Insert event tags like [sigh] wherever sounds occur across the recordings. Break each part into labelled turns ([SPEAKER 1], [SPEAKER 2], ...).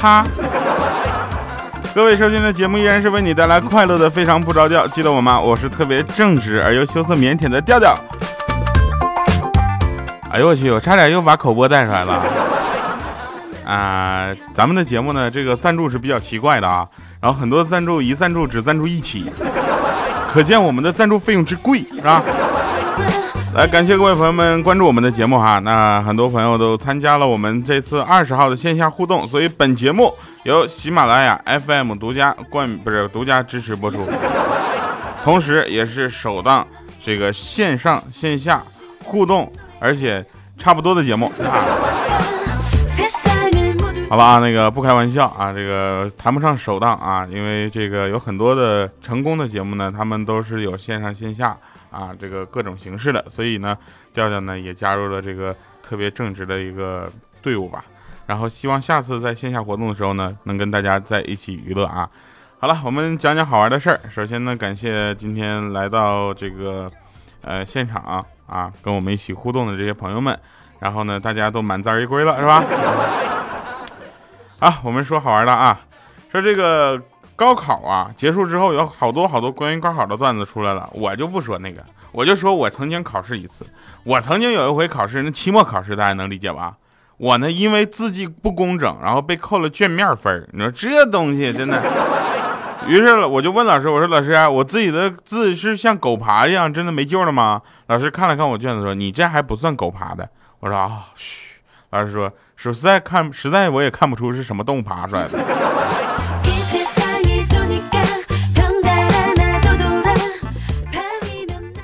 [SPEAKER 1] 哈！各位收听的节目依然是为你带来快乐的，非常不着调。记得我吗？我是特别正直而又羞涩腼腆的调调。哎呦我去！我差点又把口播带出来了。啊，咱们的节目呢，这个赞助是比较奇怪的啊。然后很多赞助一赞助只赞助一期，可见我们的赞助费用之贵，是吧？来，感谢各位朋友们关注我们的节目哈。那很多朋友都参加了我们这次二十号的线下互动，所以本节目由喜马拉雅 FM 独家冠不是独家支持播出，同时也是首档这个线上线下互动，而且差不多的节目啊。好吧啊，那个不开玩笑啊，这个谈不上首档啊，因为这个有很多的成功的节目呢，他们都是有线上线下。啊，这个各种形式的，所以呢，调调呢也加入了这个特别正直的一个队伍吧。然后希望下次在线下活动的时候呢，能跟大家在一起娱乐啊。好了，我们讲讲好玩的事儿。首先呢，感谢今天来到这个呃现场啊，跟我们一起互动的这些朋友们。然后呢，大家都满载而归了，是吧？啊，我们说好玩的啊，说这个。高考啊，结束之后有好多好多关于高考的段子出来了，我就不说那个，我就说我曾经考试一次，我曾经有一回考试，那期末考试大家能理解吧？我呢因为字迹不工整，然后被扣了卷面分你说这东西真的，于是我就问老师，我说老师，啊我自己的字是像狗爬一样，真的没救了吗？老师看了看我卷子说，你这还不算狗爬的。我说啊，嘘。老师说说实在看实在我也看不出是什么动物爬出来的。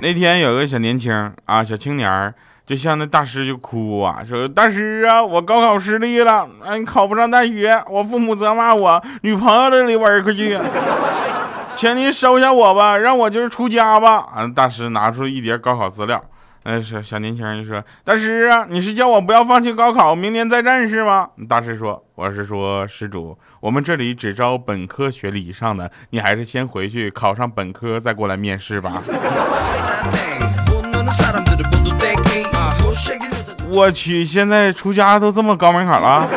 [SPEAKER 1] 那天有个小年轻啊，小青年就向那大师就哭啊，说大师啊，我高考失利了，哎，考不上大学，我父母责骂我，女朋友都离我而去，[laughs] 请您收下我吧，让我就是出家吧。啊，大师拿出一叠高考资料。那小小年轻人就说：“大师啊，你是叫我不要放弃高考，明年再战是吗？”大师说：“我是说施主，我们这里只招本科学历以上的，你还是先回去考上本科再过来面试吧。[laughs] ”我去，现在出家都这么高门槛了？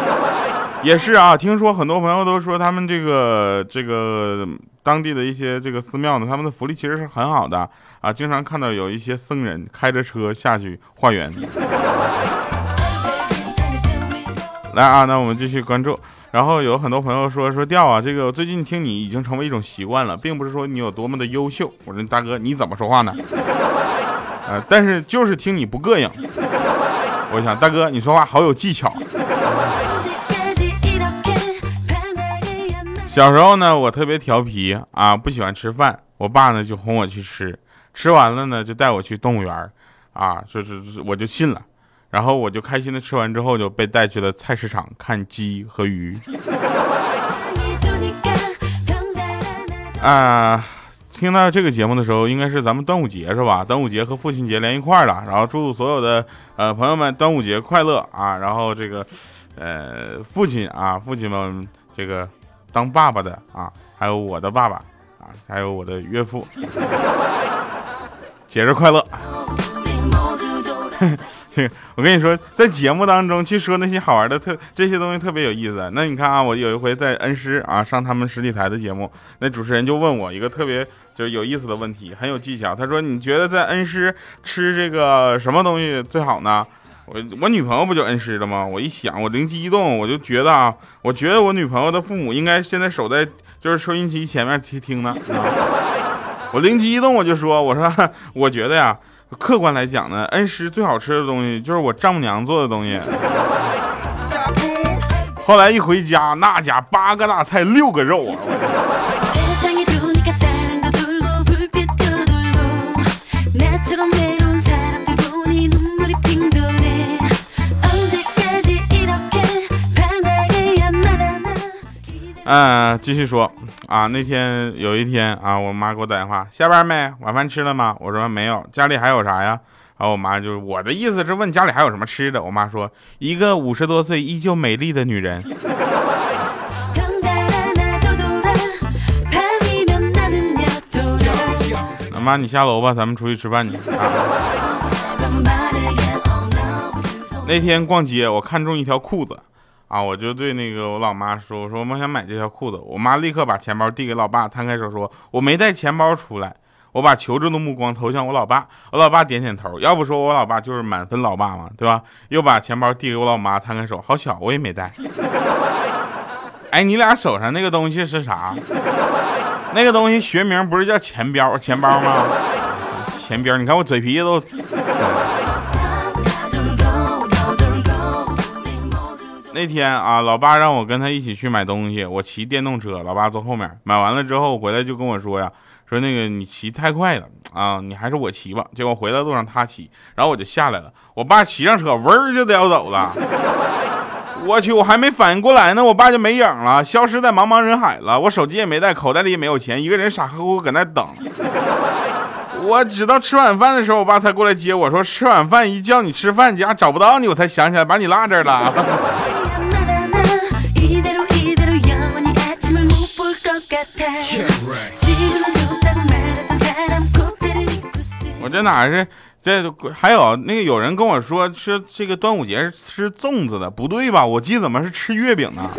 [SPEAKER 1] 也是啊，听说很多朋友都说他们这个这个。当地的一些这个寺庙呢，他们的福利其实是很好的啊，经常看到有一些僧人开着车下去化缘。来啊，那我们继续关注。然后有很多朋友说说调啊，这个最近听你已经成为一种习惯了，并不是说你有多么的优秀。我说大哥你怎么说话呢？[laughs] 呃，但是就是听你不膈应。我想大哥你说话好有技巧。小时候呢，我特别调皮啊，不喜欢吃饭。我爸呢就哄我去吃，吃完了呢就带我去动物园啊，就是我就信了。然后我就开心的吃完之后，就被带去了菜市场看鸡和鱼。啊，听到这个节目的时候，应该是咱们端午节是吧？端午节和父亲节连一块儿了。然后祝所有的呃朋友们端午节快乐啊！然后这个呃父亲啊，父亲们这个。当爸爸的啊，还有我的爸爸啊，还有我的岳父，[laughs] 节日快乐！[laughs] 我跟你说，在节目当中去说那些好玩的特这些东西特别有意思。那你看啊，我有一回在恩施啊上他们实体台的节目，那主持人就问我一个特别就是有意思的问题，很有技巧。他说：“你觉得在恩施吃这个什么东西最好呢？”我我女朋友不就恩师了吗？我一想，我灵机一动，我就觉得啊，我觉得我女朋友的父母应该现在守在就是收音机前面听听呢。[laughs] 我灵机一动，我就说，我说 [laughs] 我觉得呀，客观来讲呢，恩师最好吃的东西就是我丈母娘做的东西。[laughs] 后来一回家，那家八个大菜六个肉啊。嗯，继续说啊，那天有一天啊，我妈给我打电话，下班没？晚饭吃了吗？我说没有，家里还有啥呀？然后我妈就是我的意思是问家里还有什么吃的。我妈说一个五十多岁依旧美丽的女人。妈，你下楼吧，咱们出去吃饭去。那天逛街，我看中一条裤子，啊，我就对那个我老妈说：“我说我想买这条裤子。”我妈立刻把钱包递给老爸，摊开手说：“我没带钱包出来。”我把求助的目光投向我老爸，我老爸点点头。要不说我老爸就是满分老爸嘛，对吧？又把钱包递给我老妈，摊开手：“好小，我也没带。”哎，你俩手上那个东西是啥？那个东西学名不是叫钱包钱包吗？钱包，你看我嘴皮子都。那天啊，老爸让我跟他一起去买东西，我骑电动车，老爸坐后面。买完了之后回来就跟我说呀，说那个你骑太快了啊，你还是我骑吧。结果回来路上他骑，然后我就下来了。我爸骑上车，嗡儿就叼走了。我去，我还没反应过来呢，我爸就没影了，消失在茫茫人海了。我手机也没带，口袋里也没有钱，一个人傻乎乎搁那等。我直到吃晚饭的时候，我爸才过来接我说吃晚饭一叫你吃饭，家找不到你，我才想起来把你落这儿了。[laughs] 我这哪是？这还有那个有人跟我说吃这个端午节是吃粽子的，不对吧？我记得怎么是吃月饼呢？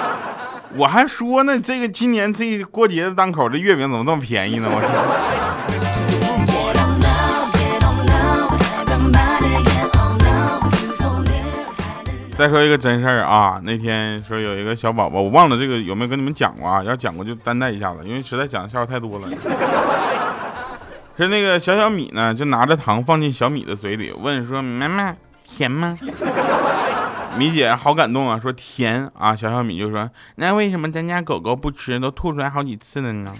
[SPEAKER 1] [laughs] 我还说呢，这个今年这过节的当口，这月饼怎么这么便宜呢？我再说一个真事儿啊，那天说有一个小宝宝，我忘了这个有没有跟你们讲过啊？要讲过就担待一下子，因为实在讲的笑话太多了。[laughs] 是那个小小米呢，就拿着糖放进小米的嘴里，问说：“妈妈，甜吗？”米姐好感动啊，说甜啊。小小米就说：“那为什么咱家狗狗不吃，都吐出来好几次了呢？”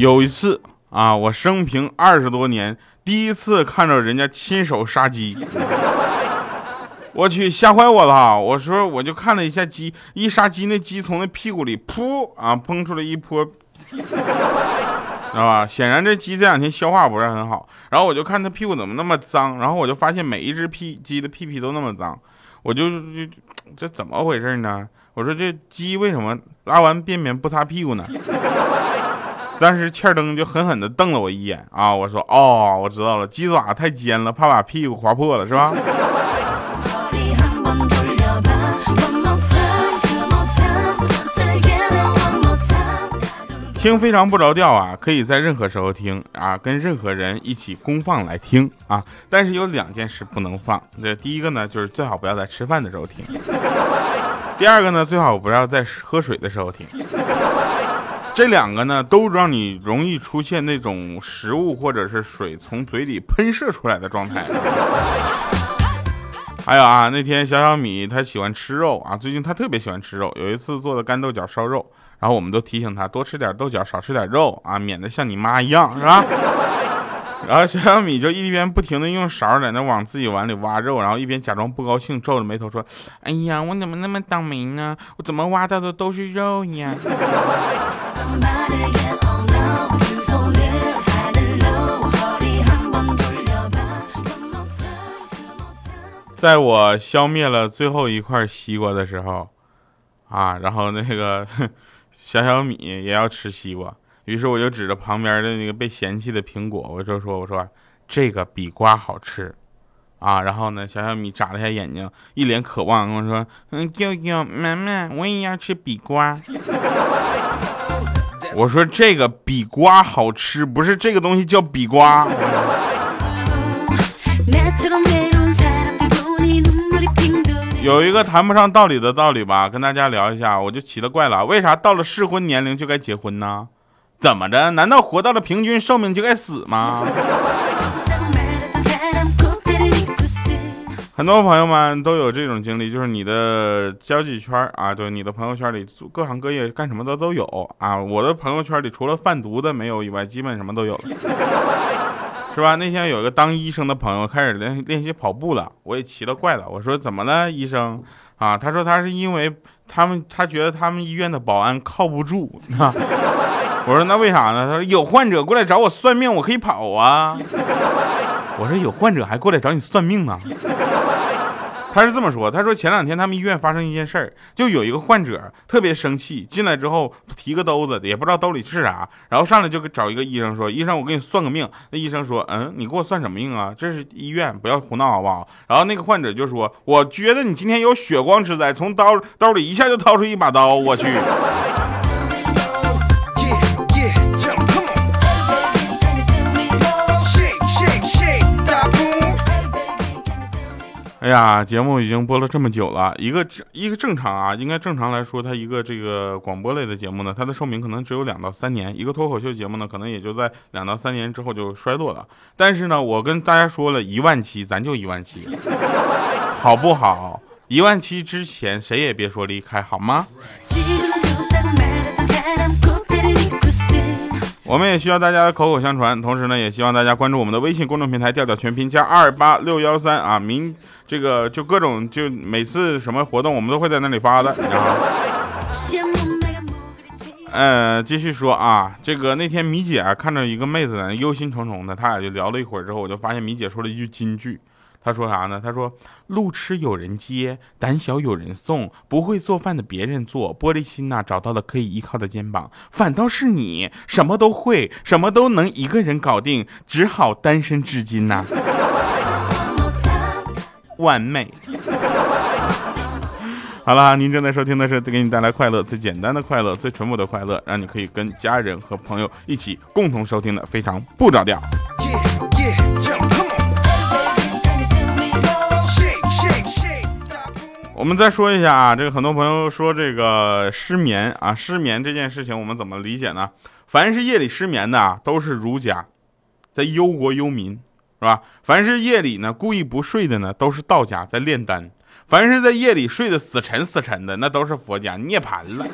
[SPEAKER 1] 有一次啊，我生平二十多年第一次看着人家亲手杀鸡。我去，吓坏我了！我说，我就看了一下鸡，一杀鸡，那鸡从那屁股里噗啊喷出来一泼，知道吧？显然这鸡这两天消化不是很好。然后我就看它屁股怎么那么脏，然后我就发现每一只屁鸡的屁屁都那么脏，我就就这怎么回事呢？我说这鸡为什么拉完便便不擦屁股呢？当时欠灯就狠狠地瞪了我一眼啊！我说哦，我知道了，鸡爪太尖了，怕把屁股划破了，是吧？听非常不着调啊，可以在任何时候听啊，跟任何人一起公放来听啊。但是有两件事不能放，这第一个呢，就是最好不要在吃饭的时候听；第二个呢，最好不要在喝水的时候听。这两个呢，都让你容易出现那种食物或者是水从嘴里喷射出来的状态。还有啊，那天小小米他喜欢吃肉啊，最近他特别喜欢吃肉，有一次做的干豆角烧肉。然后我们都提醒他多吃点豆角，少吃点肉啊，免得像你妈一样，是吧？[laughs] 然后小小米就一边不停的用勺在那往自己碗里挖肉，然后一边假装不高兴，皱着眉头说：“哎呀，我怎么那么倒霉呢？我怎么挖到的都是肉呀？”在我消灭了最后一块西瓜的时候，啊，然后那个。[laughs] 小小米也要吃西瓜，于是我就指着旁边的那个被嫌弃的苹果，我就说：“我说这个比瓜好吃啊。”然后呢，小小米眨了一下眼睛，一脸渴望跟我说：“嗯，舅舅妈妈，我也要吃比瓜。”我说：“这个比瓜好吃，不是这个东西叫比瓜。”有一个谈不上道理的道理吧，跟大家聊一下，我就奇了怪了，为啥到了适婚年龄就该结婚呢？怎么着？难道活到了平均寿命就该死吗？很多朋友们都有这种经历，就是你的交际圈啊，对，你的朋友圈里各行各业干什么的都有啊。我的朋友圈里除了贩毒的没有以外，基本什么都有了，[laughs] 是吧？那天有一个当医生的朋友开始练练习跑步了，我也奇了怪了，我说怎么了，医生啊？他说他是因为他们他觉得他们医院的保安靠不住啊。我说那为啥呢？他说有患者过来找我算命，我可以跑啊。[laughs] 我说有患者还过来找你算命呢？他是这么说，他说前两天他们医院发生一件事儿，就有一个患者特别生气，进来之后提个兜子，也不知道兜里是啥，然后上来就找一个医生说：“医生，我给你算个命。”那医生说：“嗯，你给我算什么命啊？这是医院，不要胡闹好不好？”然后那个患者就说：“我觉得你今天有血光之灾，从刀兜里一下就掏出一把刀，我去。”呀，节目已经播了这么久了，一个一个正常啊，应该正常来说，它一个这个广播类的节目呢，它的寿命可能只有两到三年；一个脱口秀节目呢，可能也就在两到三年之后就衰落了。但是呢，我跟大家说了一万期，咱就一万期，好不好？一万期之前谁也别说离开，好吗？我们也需要大家的口口相传，同时呢，也希望大家关注我们的微信公众平台“调调全拼加二八六幺三”啊，明这个就各种就每次什么活动我们都会在那里发的。呃，继续说啊，这个那天米姐啊看着一个妹子在那忧心忡忡的，他俩就聊了一会儿之后，我就发现米姐说了一句金句。他说啥呢？他说：“路痴有人接，胆小有人送，不会做饭的别人做，玻璃心呐找到了可以依靠的肩膀，反倒是你什么都会，什么都能一个人搞定，只好单身至今呐。”完美。好了，您正在收听的是给你带来快乐最简单的快乐最淳朴的快乐，让你可以跟家人和朋友一起共同收听的非常不着调。我们再说一下啊，这个很多朋友说这个失眠啊，失眠这件事情我们怎么理解呢？凡是夜里失眠的啊，都是儒家，在忧国忧民，是吧？凡是夜里呢故意不睡的呢，都是道家在炼丹；凡是在夜里睡得死沉死沉的，那都是佛家涅槃了。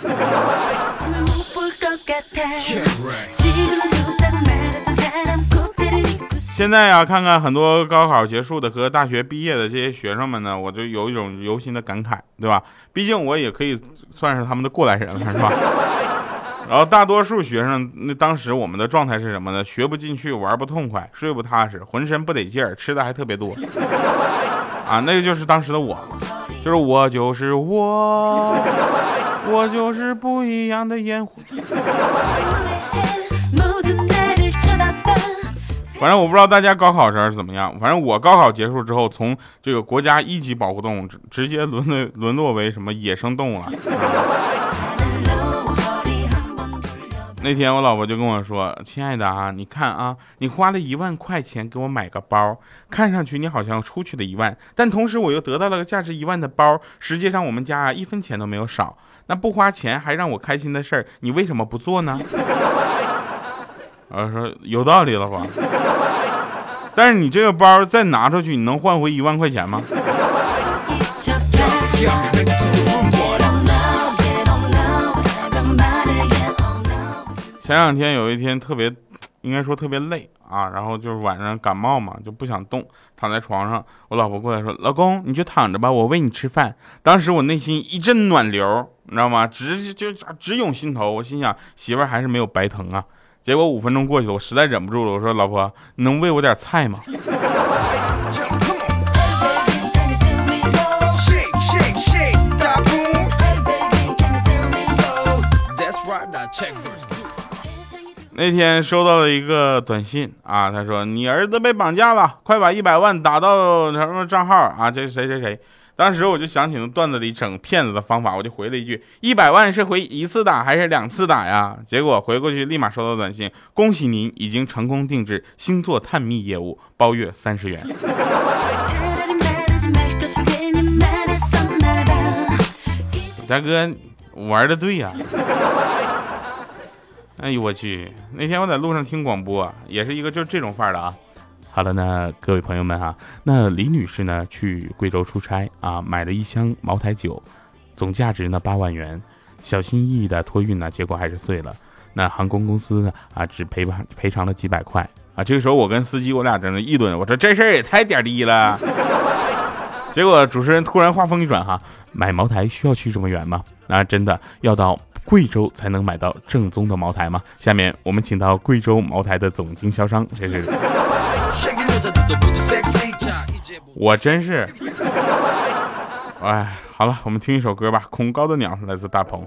[SPEAKER 1] 现在呀，看看很多高考结束的和大学毕业的这些学生们呢，我就有一种由心的感慨，对吧？毕竟我也可以算是他们的过来人了，是吧？[laughs] 然后大多数学生那当时我们的状态是什么呢？学不进去，玩不痛快，睡不踏实，浑身不得劲儿，吃的还特别多，[laughs] 啊，那个就是当时的我，就是我就是我，我就是不一样的烟火。[laughs] 反正我不知道大家高考时候是怎么样，反正我高考结束之后，从这个国家一级保护动物直直接沦沦沦落为什么野生动物了。[laughs] 那天我老婆就跟我说：“亲爱的啊，你看啊，你花了一万块钱给我买个包，看上去你好像出去了一万，但同时我又得到了个价值一万的包，实际上我们家啊一分钱都没有少。那不花钱还让我开心的事儿，你为什么不做呢？”我说有道理了吧？[laughs] 但是你这个包再拿出去，你能换回一万块钱吗？前两天有一天特别，应该说特别累啊，然后就是晚上感冒嘛，就不想动，躺在床上。我老婆过来说：“老公，你就躺着吧，我喂你吃饭。”当时我内心一阵暖流，你知道吗？直就直涌心头。我心想，媳妇儿还是没有白疼啊。结果五分钟过去了，我实在忍不住了，我说：“老婆，你能喂我点菜吗？”那天收到了一个短信啊，他说：“你儿子被绑架了，快把一百万打到什么账号啊？这谁谁谁。”当时我就想起那段子里整骗子的方法，我就回了一句：一百万是回一次打还是两次打呀？结果回过去立马收到短信：恭喜您已经成功定制星座探秘业务，包月三十元。大哥玩的对呀！哎呦我去！那天我在路上听广播，也是一个就这种范儿的啊。好了，那各位朋友们哈，那李女士呢去贵州出差啊，买了一箱茅台酒，总价值呢八万元，小心翼翼的托运呢，结果还是碎了。那航空公司呢啊只赔偿赔偿了几百块啊。这个时候我跟司机我俩在那议论，我说这事儿也太点儿低了。结果主持人突然话锋一转哈，买茅台需要去这么远吗？啊，真的要到贵州才能买到正宗的茅台吗？下面我们请到贵州茅台的总经销商，这是。我真是，哎，好了，我们听一首歌吧，《恐高的鸟》来自大鹏。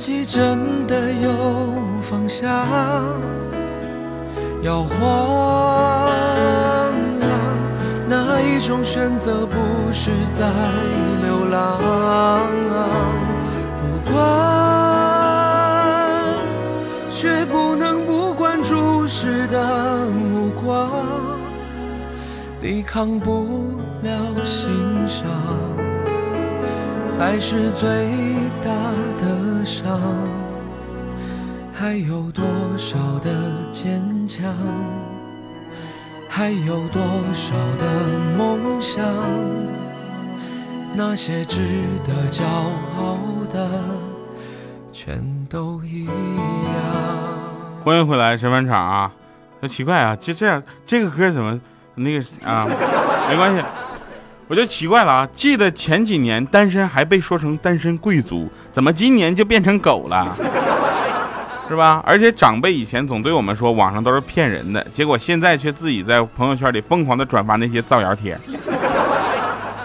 [SPEAKER 2] 己真的有方向，要慌啊！哪一种选择不是在流浪？不管，却不能不管注视的目光。抵抗不了欣赏，才是最大上。还有多少的坚强？还有多少的梦想？那些值得骄傲的，全都一样。
[SPEAKER 1] 欢迎回来，神饭场啊！那奇怪啊，就这样，这个歌怎么？那个啊，没关系，我就奇怪了啊！记得前几年单身还被说成单身贵族，怎么今年就变成狗了？是吧？而且长辈以前总对我们说网上都是骗人的，结果现在却自己在朋友圈里疯狂的转发那些造谣帖。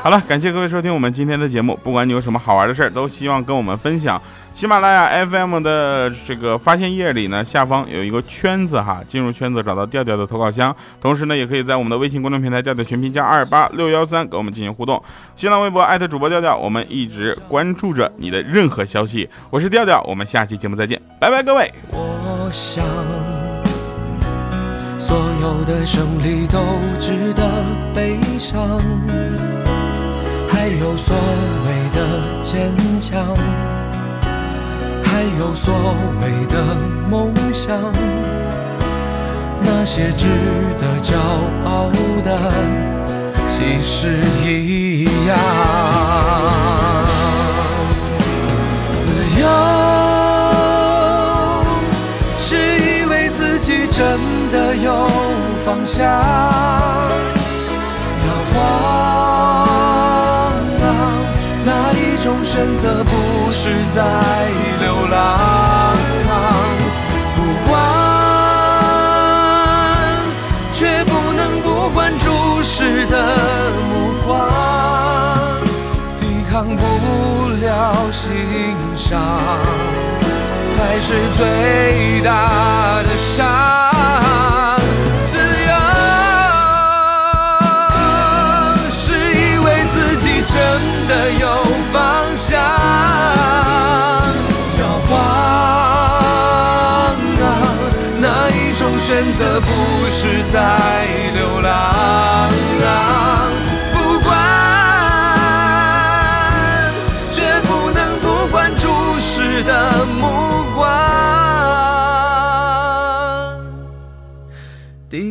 [SPEAKER 1] 好了，感谢各位收听我们今天的节目，不管你有什么好玩的事儿，都希望跟我们分享。喜马拉雅 FM 的这个发现页里呢，下方有一个圈子哈，进入圈子找到调调的投稿箱，同时呢，也可以在我们的微信公众平台调调全拼加二八六幺三跟我们进行互动。新浪微博艾特主播调调，我们一直关注着你的任何消息。我是调调，我们下期节目再见，拜拜各位。
[SPEAKER 2] 我想，所有的胜利都值得悲伤，还有所谓的坚强。还有所谓的梦想，那些值得骄傲的，其实一样。自由是以为自己真的有方向，摇晃是在？流浪，不管，却不能不管注视的目光，抵抗不了欣赏，才是最大的伤。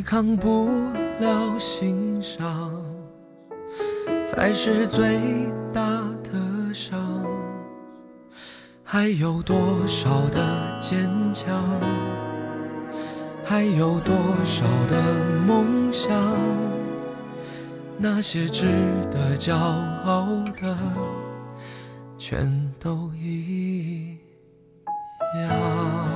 [SPEAKER 2] 抗不了欣赏，才是最大的伤。还有多少的坚强？还有多少的梦想？那些值得骄傲的，全都一样。